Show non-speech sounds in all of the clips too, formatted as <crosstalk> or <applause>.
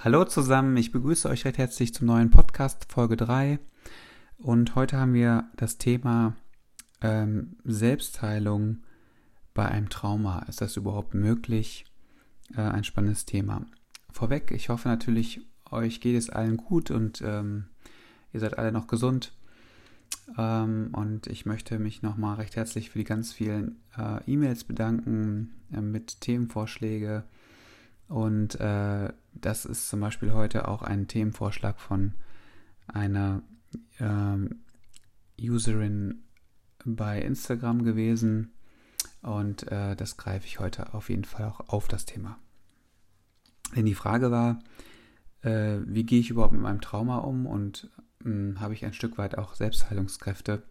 Hallo zusammen, ich begrüße euch recht herzlich zum neuen Podcast Folge 3 und heute haben wir das Thema ähm, Selbstheilung bei einem Trauma. Ist das überhaupt möglich? Äh, ein spannendes Thema. Vorweg, ich hoffe natürlich, euch geht es allen gut und ähm, ihr seid alle noch gesund. Ähm, und ich möchte mich nochmal recht herzlich für die ganz vielen äh, E-Mails bedanken äh, mit Themenvorschlägen und äh, das ist zum Beispiel heute auch ein Themenvorschlag von einer äh, Userin bei Instagram gewesen. Und äh, das greife ich heute auf jeden Fall auch auf das Thema. Denn die Frage war, äh, wie gehe ich überhaupt mit meinem Trauma um und hm, habe ich ein Stück weit auch Selbstheilungskräfte,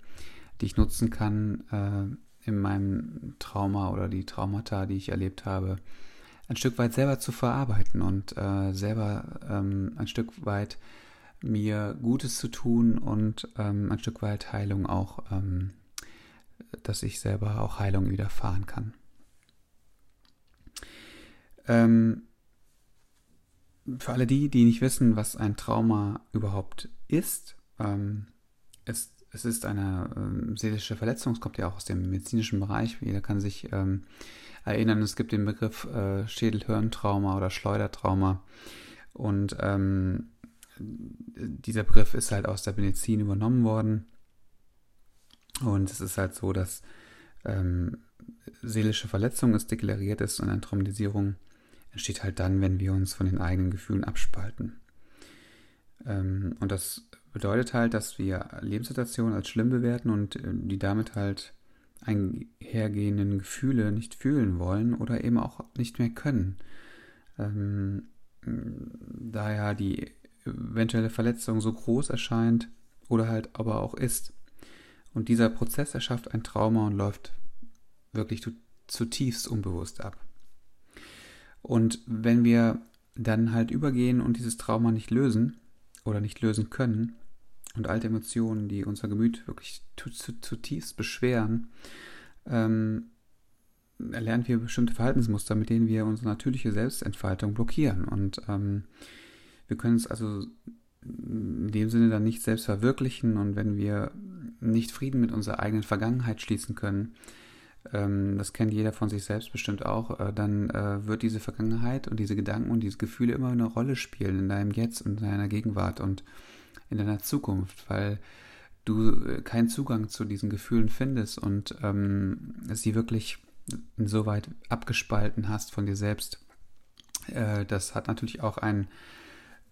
die ich nutzen kann äh, in meinem Trauma oder die Traumata, die ich erlebt habe, ein Stück weit selber zu verarbeiten und äh, selber ähm, ein Stück weit mir Gutes zu tun und ähm, ein Stück weit Heilung auch, ähm, dass ich selber auch Heilung widerfahren kann. Ähm, für alle die, die nicht wissen, was ein Trauma überhaupt ist, ähm, es, es ist eine ähm, seelische Verletzung, es kommt ja auch aus dem medizinischen Bereich, jeder kann sich ähm, erinnern, es gibt den Begriff äh, Schädelhirntrauma oder Schleudertrauma. Und ähm, dieser Begriff ist halt aus der Medizin übernommen worden. Und es ist halt so, dass ähm, seelische Verletzung ist deklariert ist und eine Traumatisierung entsteht halt dann, wenn wir uns von den eigenen Gefühlen abspalten. Ähm, und das bedeutet halt, dass wir Lebenssituationen als schlimm bewerten und äh, die damit halt einhergehenden Gefühle nicht fühlen wollen oder eben auch nicht mehr können. Ähm, da ja die eventuelle Verletzung so groß erscheint oder halt aber auch ist. Und dieser Prozess erschafft ein Trauma und läuft wirklich zutiefst unbewusst ab. Und wenn wir dann halt übergehen und dieses Trauma nicht lösen oder nicht lösen können, und alte Emotionen, die unser Gemüt wirklich zutiefst beschweren, ähm, erlernen wir bestimmte Verhaltensmuster, mit denen wir unsere natürliche Selbstentfaltung blockieren. Und ähm, wir können es also in dem Sinne dann nicht selbst verwirklichen. Und wenn wir nicht Frieden mit unserer eigenen Vergangenheit schließen können, ähm, das kennt jeder von sich selbst bestimmt auch, äh, dann äh, wird diese Vergangenheit und diese Gedanken und diese Gefühle immer eine Rolle spielen in deinem Jetzt und in deiner Gegenwart. Und in deiner Zukunft, weil du äh, keinen Zugang zu diesen Gefühlen findest und ähm, sie wirklich insoweit abgespalten hast von dir selbst. Äh, das hat natürlich auch ein,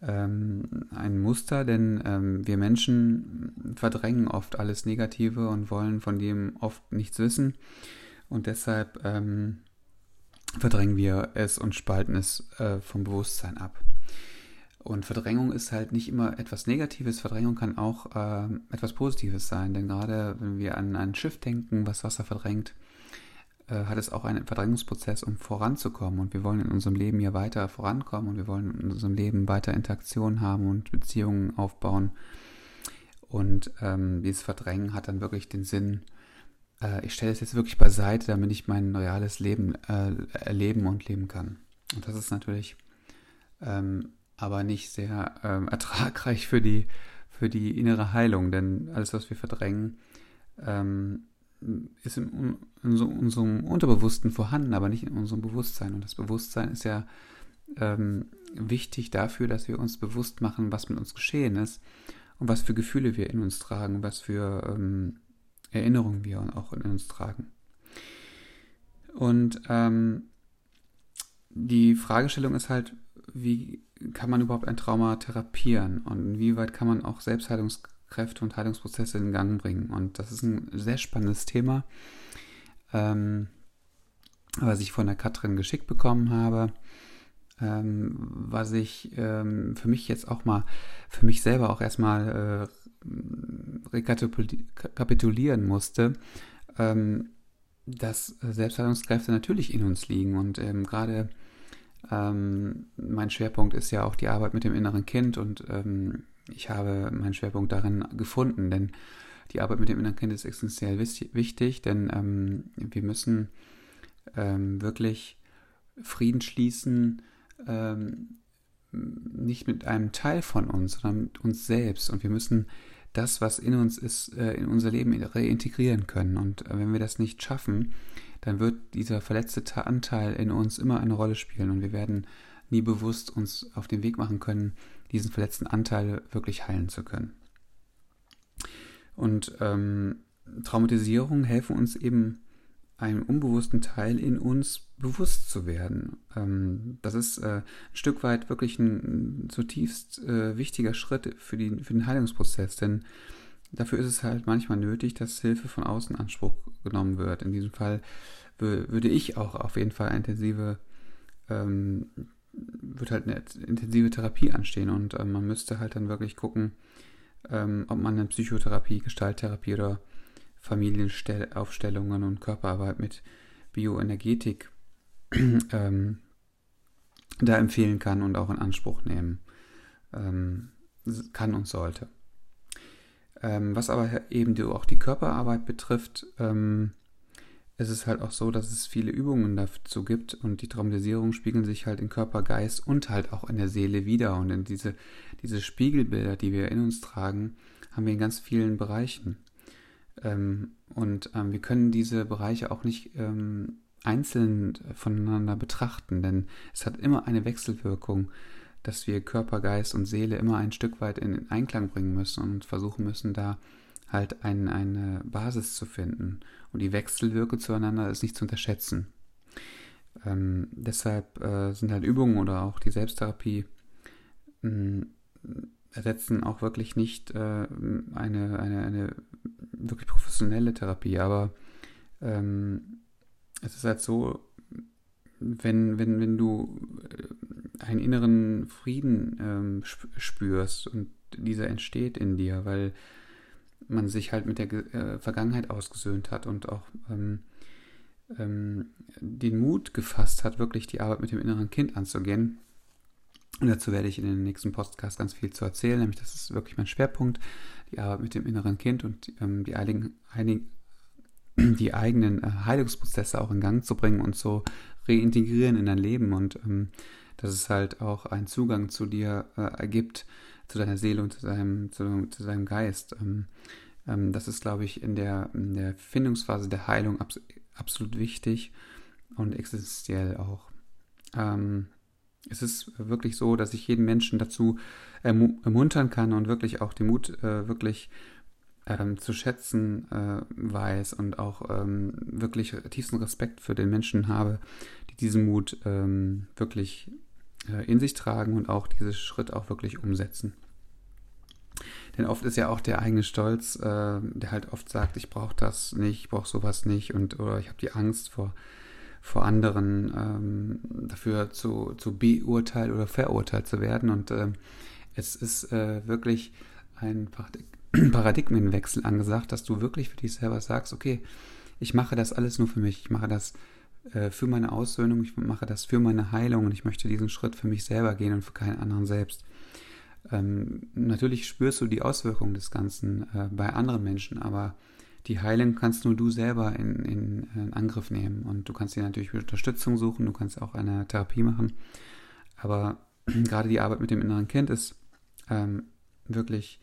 ähm, ein Muster, denn ähm, wir Menschen verdrängen oft alles Negative und wollen von dem oft nichts wissen. Und deshalb ähm, verdrängen wir es und spalten es äh, vom Bewusstsein ab. Und Verdrängung ist halt nicht immer etwas Negatives. Verdrängung kann auch äh, etwas Positives sein. Denn gerade wenn wir an ein Schiff denken, was Wasser verdrängt, äh, hat es auch einen Verdrängungsprozess, um voranzukommen. Und wir wollen in unserem Leben ja weiter vorankommen und wir wollen in unserem Leben weiter Interaktion haben und Beziehungen aufbauen. Und ähm, dieses Verdrängen hat dann wirklich den Sinn, äh, ich stelle es jetzt wirklich beiseite, damit ich mein reales Leben äh, erleben und leben kann. Und das ist natürlich ähm, aber nicht sehr ähm, <laughs> ertragreich für die, für die innere Heilung, denn alles, was wir verdrängen, ähm, ist in, in so, unserem Unterbewussten vorhanden, aber nicht in unserem Bewusstsein. Und das Bewusstsein ist ja ähm, wichtig dafür, dass wir uns bewusst machen, was mit uns geschehen ist und was für Gefühle wir in uns tragen, was für ähm, Erinnerungen wir auch in uns tragen. Und ähm, die Fragestellung ist halt, wie kann man überhaupt ein Trauma therapieren und inwieweit kann man auch Selbstheilungskräfte und Heilungsprozesse in Gang bringen. Und das ist ein sehr spannendes Thema, ähm, was ich von der Katrin geschickt bekommen habe, ähm, was ich ähm, für mich jetzt auch mal, für mich selber auch erstmal äh, rekapitulieren musste. Ähm, dass Selbstheilungskräfte natürlich in uns liegen und ähm, gerade ähm, mein Schwerpunkt ist ja auch die Arbeit mit dem inneren Kind und ähm, ich habe meinen Schwerpunkt darin gefunden, denn die Arbeit mit dem inneren Kind ist essentiell wichtig, denn ähm, wir müssen ähm, wirklich Frieden schließen ähm, nicht mit einem Teil von uns, sondern mit uns selbst. Und wir müssen das, was in uns ist, äh, in unser Leben reintegrieren können. Und äh, wenn wir das nicht schaffen, dann wird dieser verletzte Anteil in uns immer eine Rolle spielen und wir werden nie bewusst uns auf den Weg machen können, diesen verletzten Anteil wirklich heilen zu können. Und ähm, Traumatisierungen helfen uns eben, einem unbewussten Teil in uns bewusst zu werden. Ähm, das ist äh, ein Stück weit wirklich ein zutiefst äh, wichtiger Schritt für, die, für den Heilungsprozess, denn dafür ist es halt manchmal nötig, dass Hilfe von außen Anspruch genommen wird. In diesem Fall würde ich auch auf jeden Fall intensive ähm, wird halt eine intensive Therapie anstehen und äh, man müsste halt dann wirklich gucken, ähm, ob man eine Psychotherapie, Gestalttherapie oder Familienaufstellungen und Körperarbeit mit Bioenergetik <clears throat> ähm, da empfehlen kann und auch in Anspruch nehmen ähm, kann und sollte. Ähm, was aber eben auch die Körperarbeit betrifft, ähm, es ist halt auch so, dass es viele Übungen dazu gibt und die Traumatisierungen spiegeln sich halt in Körper, Geist und halt auch in der Seele wieder. Und in diese, diese Spiegelbilder, die wir in uns tragen, haben wir in ganz vielen Bereichen. Ähm, und ähm, wir können diese Bereiche auch nicht ähm, einzeln voneinander betrachten, denn es hat immer eine Wechselwirkung, dass wir Körper, Geist und Seele immer ein Stück weit in Einklang bringen müssen und versuchen müssen, da halt ein, eine Basis zu finden. Und die Wechselwirke zueinander ist nicht zu unterschätzen. Ähm, deshalb äh, sind halt Übungen oder auch die Selbsttherapie mh, hm, ersetzen auch wirklich nicht äh, eine, eine, eine wirklich professionelle Therapie, aber ähm, es ist halt so, wenn, wenn, wenn du äh, einen inneren Frieden ähm, spürst und dieser entsteht in dir, weil man sich halt mit der äh, Vergangenheit ausgesöhnt hat und auch ähm, ähm, den Mut gefasst hat, wirklich die Arbeit mit dem inneren Kind anzugehen. Und dazu werde ich in den nächsten Podcast ganz viel zu erzählen, nämlich das ist wirklich mein Schwerpunkt, die Arbeit mit dem inneren Kind und ähm, die, einigen, einigen, <clears throat> die eigenen äh, Heilungsprozesse auch in Gang zu bringen und so reintegrieren in dein Leben und ähm, dass es halt auch einen Zugang zu dir äh, ergibt, zu deiner Seele und zu deinem, zu, zu deinem Geist. Ähm, ähm, das ist, glaube ich, in der, in der Findungsphase der Heilung abs absolut wichtig und existenziell auch. Ähm, es ist wirklich so, dass ich jeden Menschen dazu ermu ermuntern kann und wirklich auch den Mut äh, wirklich ähm, zu schätzen äh, weiß und auch ähm, wirklich tiefsten Respekt für den Menschen habe, die diesen Mut ähm, wirklich in sich tragen und auch diesen Schritt auch wirklich umsetzen. Denn oft ist ja auch der eigene Stolz, äh, der halt oft sagt, ich brauche das nicht, ich brauche sowas nicht und oder ich habe die Angst vor, vor anderen ähm, dafür zu, zu beurteilt oder verurteilt zu werden. Und äh, es ist äh, wirklich ein <clears throat> Paradigmenwechsel angesagt, dass du wirklich für dich selber sagst, okay, ich mache das alles nur für mich, ich mache das äh, für meine Aussöhnung, ich mache das für meine Heilung und ich möchte diesen Schritt für mich selber gehen und für keinen anderen selbst. Ähm, natürlich spürst du die Auswirkungen des Ganzen äh, bei anderen Menschen, aber die Heilung kannst nur du selber in, in, in, Angriff nehmen. Und du kannst dir natürlich Unterstützung suchen, du kannst auch eine Therapie machen. Aber <clears throat> gerade die Arbeit mit dem inneren Kind ist ähm, wirklich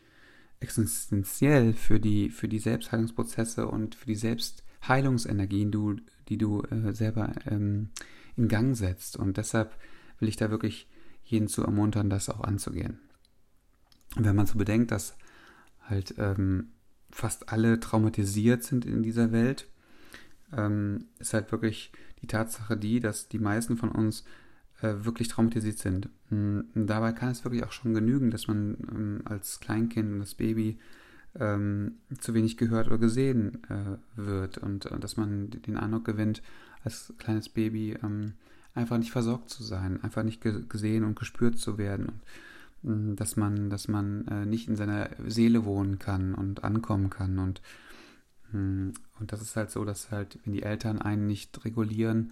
existenziell für die, für die Selbstheilungsprozesse und für die Selbstheilungsenergien, du, die du äh, selber ähm, in Gang setzt. Und deshalb will ich da wirklich jeden zu ermuntern, das auch anzugehen. wenn man so bedenkt, dass halt ähm, fast alle traumatisiert sind in dieser Welt, ähm, ist halt wirklich die Tatsache die, dass die meisten von uns äh, wirklich traumatisiert sind. Und hm, dabei kann es wirklich auch schon genügen, dass man ähm, als Kleinkind und das Baby ähm, zu wenig gehört oder gesehen äh, wird und äh, dass man den Eindruck gewinnt, als kleines Baby ähm, einfach nicht versorgt zu sein, einfach nicht ge gesehen und gespürt zu werden. Und, hm, dass man, dass man äh, nicht in seiner Seele wohnen kann und ankommen kann. Und, hm, und das ist halt so, dass halt, wenn die Eltern einen nicht regulieren,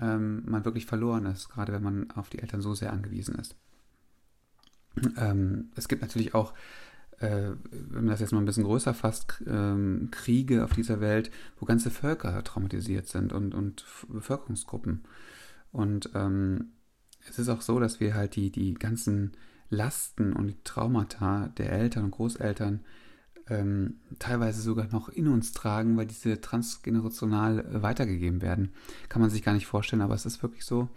ähm, man wirklich verloren ist, gerade wenn man auf die Eltern so sehr angewiesen ist. Ähm, es gibt natürlich auch, äh, wenn man das jetzt mal ein bisschen größer fasst, ähm, Kriege auf dieser Welt, wo ganze Völker traumatisiert sind und, und Bevölkerungsgruppen. Und ähm, es ist auch so, dass wir halt die, die ganzen Lasten und die Traumata der Eltern und Großeltern ähm, teilweise sogar noch in uns tragen, weil diese transgenerational äh, weitergegeben werden. Kann man sich gar nicht vorstellen, aber es ist wirklich so,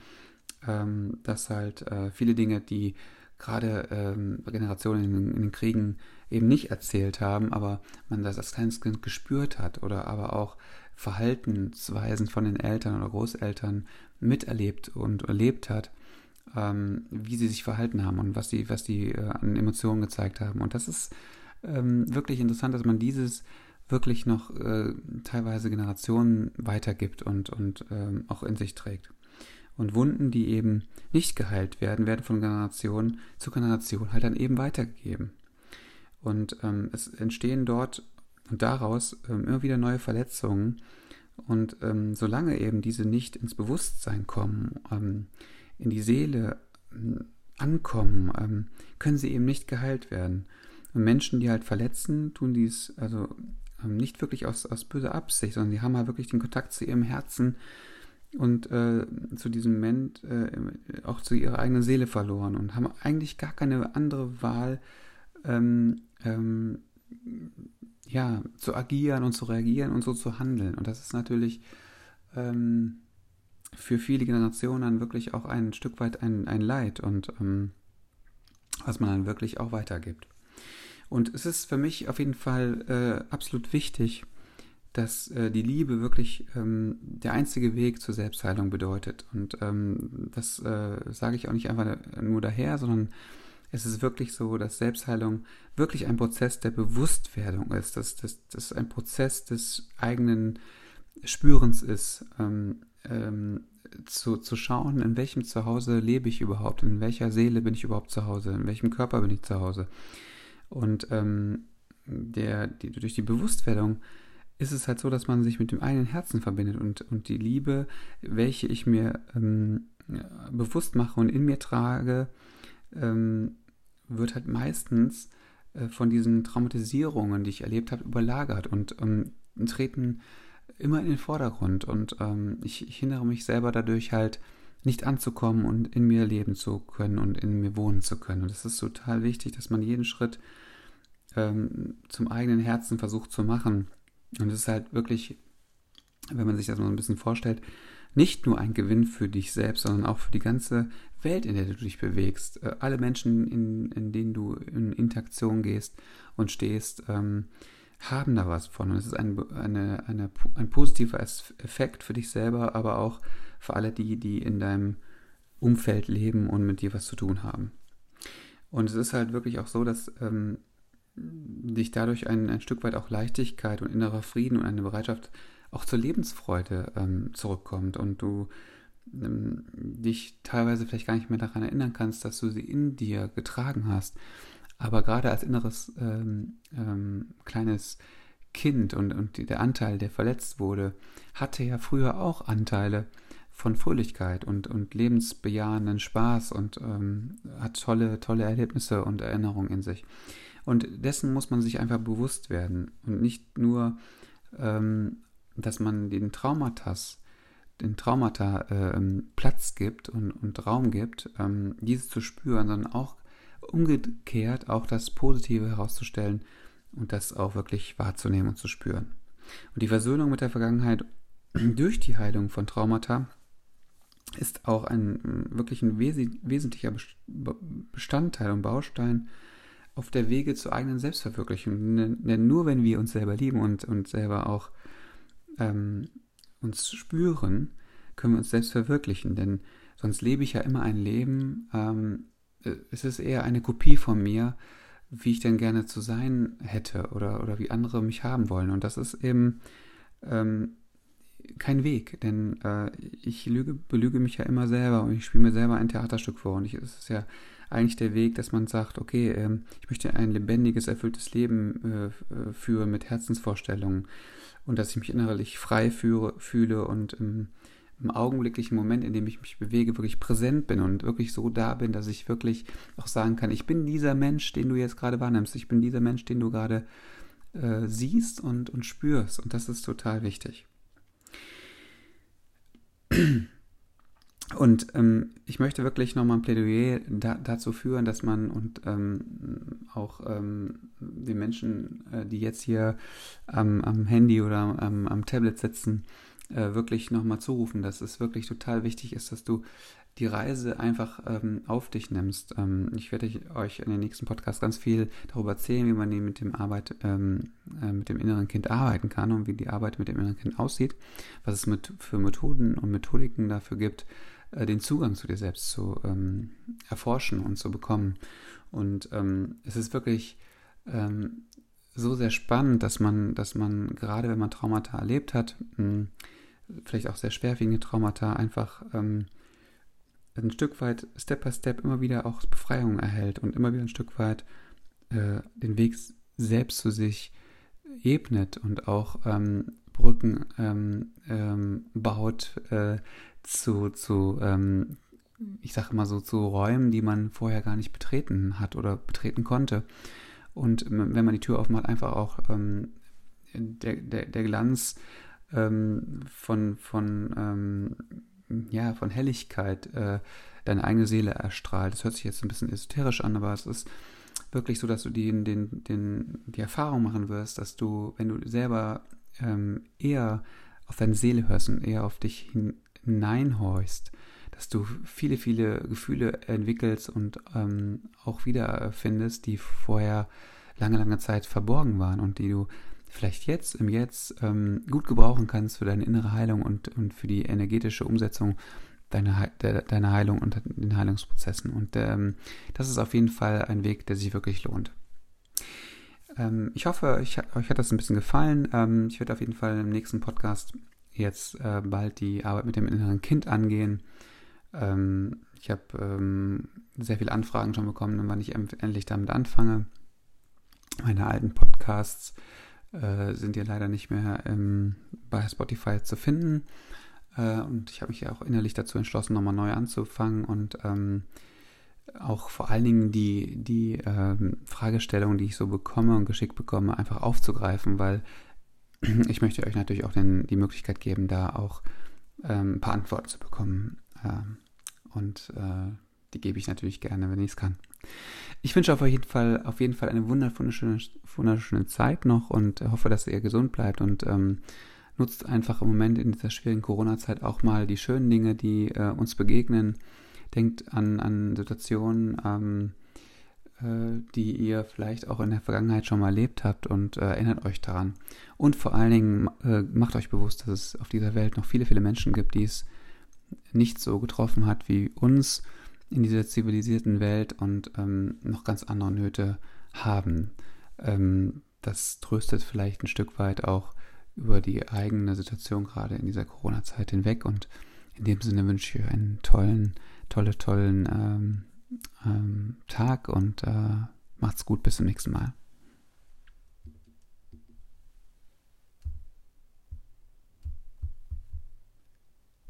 ähm, dass halt äh, viele Dinge, die gerade ähm, Generationen in, in, den Kriegen eben nicht erzählt haben, aber man das als kleines Kind gespürt hat oder aber auch Verhaltensweisen von den Eltern oder Großeltern miterlebt und erlebt hat, ähm, wie sie sich verhalten haben und was die, was die äh, an Emotionen gezeigt haben. Und das ist ähm, wirklich interessant, dass man dieses wirklich noch äh, teilweise Generationen weitergibt und, und ähm, auch in sich trägt. Und Wunden, die eben nicht geheilt werden, werden von Generation zu Generation halt dann eben weitergegeben. Und ähm, es entstehen dort und daraus ähm, immer wieder neue Verletzungen. Und ähm, solange eben diese nicht ins Bewusstsein kommen, ähm, in die Seele ähm, ankommen, ähm, können sie eben nicht geheilt werden. Und Menschen, die halt verletzen, tun dies also nicht wirklich aus, aus böser Absicht, sondern die haben halt wirklich den Kontakt zu ihrem Herzen und äh, zu diesem Moment äh, auch zu ihrer eigenen Seele verloren und haben eigentlich gar keine andere Wahl, ähm, ähm, ja, zu agieren und zu reagieren und so zu handeln. Und das ist natürlich ähm, für viele Generationen dann wirklich auch ein Stück weit ein, ein Leid und ähm, was man dann wirklich auch weitergibt. Und es ist für mich auf jeden Fall äh, absolut wichtig, dass äh, die Liebe wirklich ähm, der einzige Weg zur Selbstheilung bedeutet. Und ähm, das äh, sage ich auch nicht einfach nur daher, sondern es ist wirklich so, dass Selbstheilung wirklich ein Prozess der Bewusstwerdung ist, dass das ein Prozess des eigenen Spürens ist, ähm, ähm, zu, zu schauen, in welchem Zuhause lebe ich überhaupt, in welcher Seele bin ich überhaupt zu Hause, in welchem Körper bin ich zu Hause. Und ähm, der, die, durch die Bewusstwerdung ist es halt so, dass man sich mit dem eigenen Herzen verbindet und, und die Liebe, welche ich mir ähm, bewusst mache und in mir trage, ähm, wird halt meistens äh, von diesen Traumatisierungen, die ich erlebt habe, überlagert und ähm, treten immer in den Vordergrund. Und ähm, ich, ich hindere mich selber dadurch halt nicht anzukommen und in mir leben zu können und in mir wohnen zu können. Und es ist total wichtig, dass man jeden Schritt ähm, zum eigenen Herzen versucht zu machen. Und es ist halt wirklich, wenn man sich das mal ein bisschen vorstellt, nicht nur ein Gewinn für dich selbst, sondern auch für die ganze Welt, in der du dich bewegst. Äh, alle Menschen, in, in denen du in Interaktion gehst und stehst, ähm, haben da was von. Und es ist ein, eine, eine, ein positiver Effekt für dich selber, aber auch für alle die, die in deinem Umfeld leben und mit dir was zu tun haben. Und es ist halt wirklich auch so, dass ähm, dich dadurch ein, ein Stück weit auch Leichtigkeit und innerer Frieden und eine Bereitschaft auch zur Lebensfreude ähm, zurückkommt und du ähm, dich teilweise vielleicht gar nicht mehr daran erinnern kannst, dass du sie in dir getragen hast. Aber gerade als inneres ähm, ähm, kleines Kind und, und der Anteil, der verletzt wurde, hatte ja früher auch Anteile von Fröhlichkeit und, und lebensbejahenden Spaß und ähm, hat tolle, tolle Erlebnisse und Erinnerungen in sich. Und dessen muss man sich einfach bewusst werden und nicht nur, ähm, dass man den Traumatas, den Traumata äh, Platz gibt und, und Raum gibt, ähm, diese zu spüren, sondern auch umgekehrt auch das Positive herauszustellen und das auch wirklich wahrzunehmen und zu spüren. Und die Versöhnung mit der Vergangenheit <clears throat> durch die Heilung von Traumata ist auch ein wirklich ein wes wesentlicher Bestandteil und Baustein auf der Wege zur eigenen Selbstverwirklichung. Denn nur wenn wir uns selber lieben und, und selber auch ähm, uns spüren, können wir uns selbst verwirklichen. Denn sonst lebe ich ja immer ein Leben, ähm, es ist eher eine Kopie von mir, wie ich denn gerne zu sein hätte oder, oder wie andere mich haben wollen. Und das ist eben ähm, kein Weg, denn äh, ich lüge, belüge mich ja immer selber und ich spiele mir selber ein Theaterstück vor. Und es ist ja eigentlich der Weg, dass man sagt, okay, ähm, ich möchte ein lebendiges, erfülltes Leben äh, äh, führen mit Herzensvorstellungen und dass ich mich innerlich frei führe, fühle und im, im augenblicklichen Moment, in dem ich mich bewege, wirklich präsent bin und wirklich so da bin, dass ich wirklich auch sagen kann, ich bin dieser Mensch, den du jetzt gerade wahrnimmst, ich bin dieser Mensch, den du gerade äh, siehst und, und spürst und das ist total wichtig. Und ähm, ich möchte wirklich nochmal ein Plädoyer da, dazu führen, dass man und ähm, auch ähm, die Menschen, äh, die jetzt hier am, Handy oder am, am Tablet sitzen, äh, wirklich nochmal zurufen, dass es wirklich total wichtig ist, dass du die Reise einfach ähm, auf dich nimmst. Ähm, ich werde euch in den nächsten Podcast ganz viel darüber erzählen, wie man mit dem Arbeit, ähm, äh, mit dem inneren Kind arbeiten kann und wie die Arbeit mit dem inneren Kind aussieht, was es mit, für Methoden und Methodiken dafür gibt, äh, den Zugang zu dir selbst zu ähm, erforschen und zu bekommen. Und ähm, es ist wirklich ähm, so sehr spannend, dass man, dass man gerade wenn man Traumata erlebt hat, mh, vielleicht auch sehr schwerwiegende Traumata, einfach ähm, ein Stück weit Step by Step immer wieder auch Befreiung erhält und immer wieder ein Stück weit äh, den Weg selbst zu sich ebnet und auch ähm, Brücken ähm, ähm, baut äh, zu, zu ähm, ich sage immer so, zu Räumen, die man vorher gar nicht betreten hat oder betreten konnte. Und wenn man die Tür aufmacht, einfach auch ähm, der, der, der Glanz ähm, von, von ja, von Helligkeit äh, deine eigene Seele erstrahlt. Das hört sich jetzt ein bisschen esoterisch an, aber es ist wirklich so, dass du die, den, den, die Erfahrung machen wirst, dass du, wenn du selber ähm, eher auf deine Seele hörst und eher auf dich hin, hineinhorchst, dass du viele, viele Gefühle entwickelst und ähm, auch wiederfindest, die vorher lange, lange Zeit verborgen waren und die du vielleicht jetzt, im Jetzt, ähm, gut gebrauchen kannst für deine innere Heilung und, und für die energetische Umsetzung deiner, de, deiner Heilung und den Heilungsprozessen. Und ähm, das ist auf jeden Fall ein Weg, der sich wirklich lohnt. Ähm, ich hoffe, ich, euch hat das ein bisschen gefallen. Ähm, ich werde auf jeden Fall im nächsten Podcast jetzt äh, bald die Arbeit mit dem inneren Kind angehen. Ähm, ich habe ähm, sehr viele Anfragen schon bekommen, wann ich endlich damit anfange. Meine alten Podcasts äh, sind ja leider nicht mehr ähm, bei Spotify zu finden. Äh, und ich habe mich ja auch innerlich dazu entschlossen, nochmal neu anzufangen und ähm, auch vor allen Dingen die, die ähm, Fragestellungen, die ich so bekomme und geschickt bekomme, einfach aufzugreifen, weil <clears throat> ich möchte euch natürlich auch den, die Möglichkeit geben, da auch ähm, ein paar Antworten zu bekommen. Ähm, und äh, die gebe ich natürlich gerne, wenn ich es kann. Ich wünsche auf jeden Fall, auf jeden Fall eine wunderschöne, wunderschöne Zeit noch und hoffe, dass ihr gesund bleibt und ähm, nutzt einfach im Moment in dieser schwierigen Corona-Zeit auch mal die schönen Dinge, die äh, uns begegnen. Denkt an, an Situationen, ähm, äh, die ihr vielleicht auch in der Vergangenheit schon mal erlebt habt und äh, erinnert euch daran. Und vor allen Dingen äh, macht euch bewusst, dass es auf dieser Welt noch viele, viele Menschen gibt, die es nicht so getroffen hat wie uns in dieser zivilisierten Welt und ähm, noch ganz andere Nöte haben. Ähm, das tröstet vielleicht ein Stück weit auch über die eigene Situation gerade in dieser Corona-Zeit hinweg. Und in dem Sinne wünsche ich euch einen tollen, tolle, tollen ähm, ähm, Tag und äh, macht's gut. Bis zum nächsten Mal.